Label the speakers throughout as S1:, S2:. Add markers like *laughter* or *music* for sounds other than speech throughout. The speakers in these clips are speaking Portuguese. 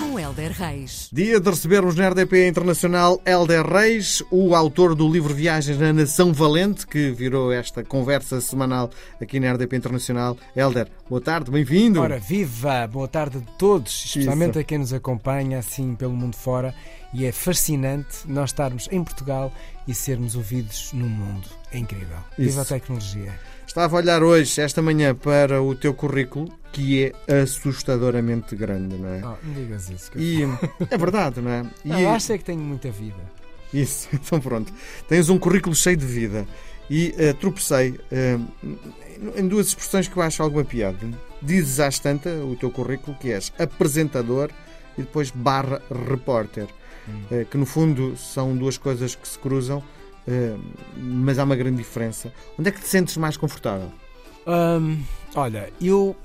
S1: Com Helder Reis.
S2: Dia de recebermos na RDP Internacional Helder Reis, o autor do livro Viagens na Nação Valente, que virou esta conversa semanal aqui na RDP Internacional. Helder, boa tarde, bem-vindo.
S3: Ora, viva! Boa tarde a todos, especialmente Isso. a quem nos acompanha assim pelo mundo fora. E é fascinante nós estarmos em Portugal e sermos ouvidos no mundo. É incrível. Isso. Viva a tecnologia.
S2: Estava a olhar hoje, esta manhã, para o teu currículo, que é assustadoramente grande, não é?
S3: Oh, não digas isso.
S2: E, é verdade, não é? *laughs*
S3: E, não, acho é que tenho muita vida.
S2: Isso, *laughs* então pronto. Tens um currículo cheio de vida. E uh, tropecei uh, em duas expressões que eu acho alguma piada. Dizes às tanta o teu currículo que és apresentador e depois barra repórter. Hum. Uh, que no fundo são duas coisas que se cruzam mas há uma grande diferença. Onde é que te sentes mais confortável?
S3: Um, olha, eu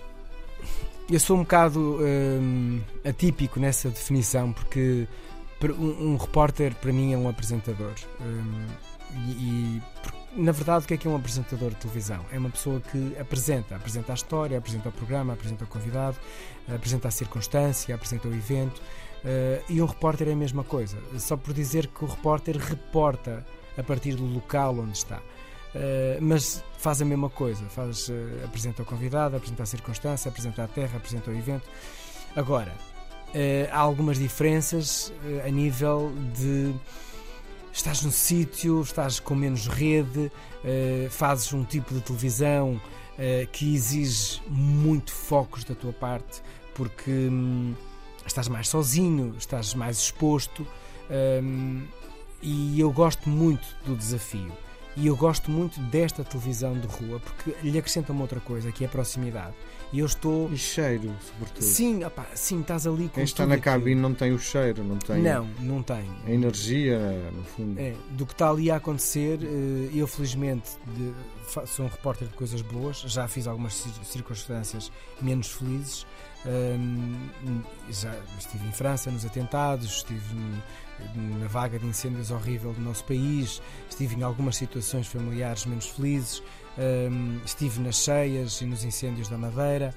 S3: eu sou um bocado um, atípico nessa definição porque um, um, repórter para mim é um apresentador um, e, e na verdade o que é que é um apresentador de televisão? É uma pessoa que apresenta, apresenta a história, apresenta o programa, apresenta o convidado, apresenta a circunstância, apresenta o evento uh, e um repórter é a mesma coisa, só por dizer que o repórter reporta a partir do local onde está. Uh, mas faz a mesma coisa, faz, uh, apresenta o convidado, apresenta a circunstância, apresenta a terra, apresenta o evento. Agora, uh, há algumas diferenças a nível de estás no sítio, estás com menos rede, fazes um tipo de televisão que exige muito focos da tua parte, porque hum, estás mais sozinho, estás mais exposto. Hum, e eu gosto muito do desafio. E eu gosto muito desta televisão de rua porque lhe acrescenta uma outra coisa, que é a proximidade. E eu estou.
S2: E cheiro, sobretudo.
S3: Sim, opa, sim, estás ali com.
S2: Quem está na cabine não tem o cheiro, não tem.
S3: Não, não tem.
S2: A energia, no fundo.
S3: É, do que está ali a acontecer, eh, eu felizmente de, sou um repórter de coisas boas, já fiz algumas circunstâncias menos felizes. Um, já estive em França nos atentados, estive na vaga de incêndios horrível do nosso país, estive em algumas situações familiares menos felizes, um, estive nas cheias e nos incêndios da Madeira.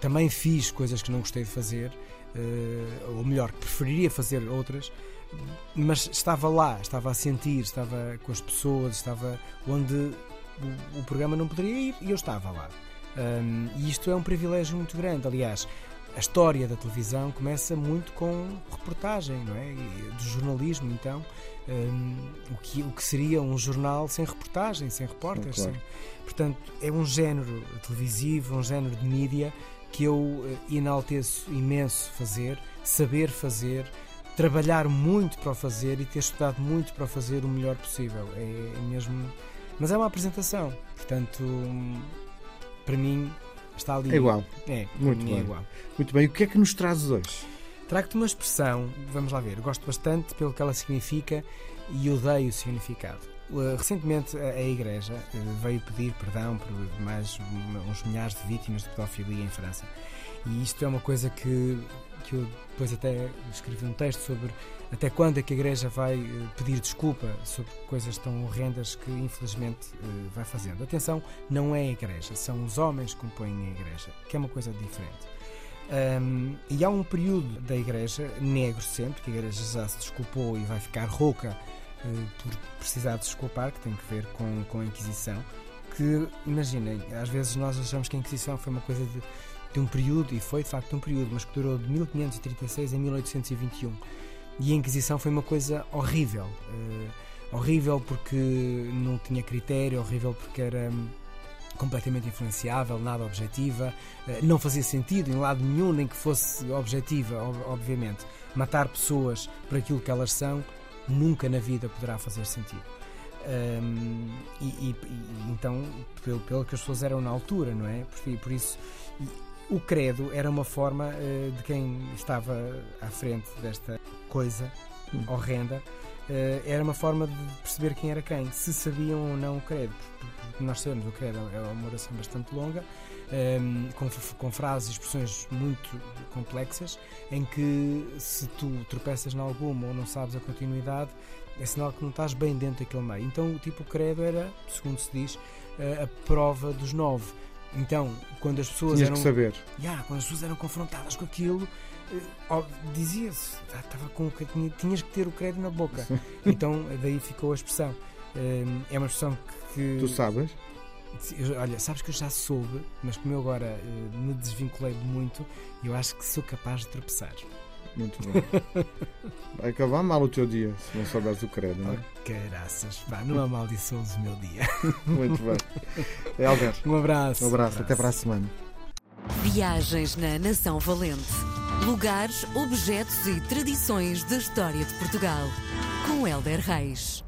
S3: Também fiz coisas que não gostei de fazer, uh, ou melhor, que preferiria fazer outras, mas estava lá, estava a sentir, estava com as pessoas, estava onde o, o programa não poderia ir e eu estava lá. Um, e isto é um privilégio muito grande. Aliás, a história da televisão começa muito com reportagem, não é? Do jornalismo, então. Um, o, que, o que seria um jornal sem reportagem, sem repórteres. Claro. Sem... Portanto, é um género televisivo, um género de mídia que eu uh, enalteço imenso fazer, saber fazer, trabalhar muito para o fazer e ter estudado muito para fazer o melhor possível. É, é mesmo. Mas é uma apresentação, portanto, para mim, Está ali.
S2: É igual.
S3: É,
S2: muito bem. É igual. Muito bem. O que é que nos trazes hoje?
S3: Trago-te uma expressão, vamos lá ver, gosto bastante pelo que ela significa e odeio o significado. Uh, recentemente a, Igreja uh, veio pedir perdão por mais uns milhares de vítimas de pedofilia em França. E isto é uma coisa que, que eu depois até escrevi um texto sobre até quando é que a Igreja vai uh, pedir desculpa sobre coisas tão horrendas que infelizmente vai fazendo. Atenção, não é a Igreja, são os homens que compõem a Igreja, que é uma coisa diferente. Um, e há um período da Igreja, negro sempre, que a Igreja já se desculpou e vai ficar rouca uh, por precisar de desculpar, que tem que ver com, com a Inquisição. Que, imaginem, às vezes nós achamos que a Inquisição foi uma coisa de, de um período, e foi de facto um período, mas que durou de 1536 a 1821. E a Inquisição foi uma coisa horrível. Uh, horrível porque não tinha critério, horrível porque era. Um, completamente influenciável, nada objetiva, eh, não fazia sentido em lado nenhum, nem que fosse objetiva, obviamente. Matar pessoas por aquilo que elas são nunca na vida poderá fazer sentido. Um, e, e, e, então, pelo, pelo que as pessoas eram na altura, não é? Por, por isso, o credo era uma forma uh, de quem estava à frente desta coisa hum. horrenda eh, era uma forma de perceber quem era quem, se sabiam ou não o credo. Porque nós sabemos, o credo é uma oração bastante longa, ehm, com, com frases e expressões muito complexas, em que se tu tropeças em alguma ou não sabes a continuidade, é sinal que não estás bem dentro daquele meio. Então, o tipo credo era, segundo se diz, eh, a prova dos nove. Então, quando as pessoas
S2: Tinhas
S3: eram.
S2: saber.
S3: Yeah, quando as pessoas eram confrontadas com aquilo, eh, dizia-se, ah, estava com, tinha, tinhas que ter o credo na boca. *laughs* então, daí ficou a expressão. Eh, é uma expressão que.
S2: Tu sabes?
S3: Olha, sabes que eu já soube, mas como eu agora uh, me desvinculei de muito, eu acho que sou capaz de tropeçar.
S2: Muito bem. *laughs* Vai acabar mal o teu dia se não souberes o credo, não é?
S3: Oh, caraças, pá, não amaldiçoes o meu dia. *laughs*
S2: Muito bem. Helder.
S3: Um abraço.
S2: Um abraço, um abraço. até para a semana.
S1: Viagens na Nação Valente. Lugares, objetos e tradições da história de Portugal. Com Helder Reis.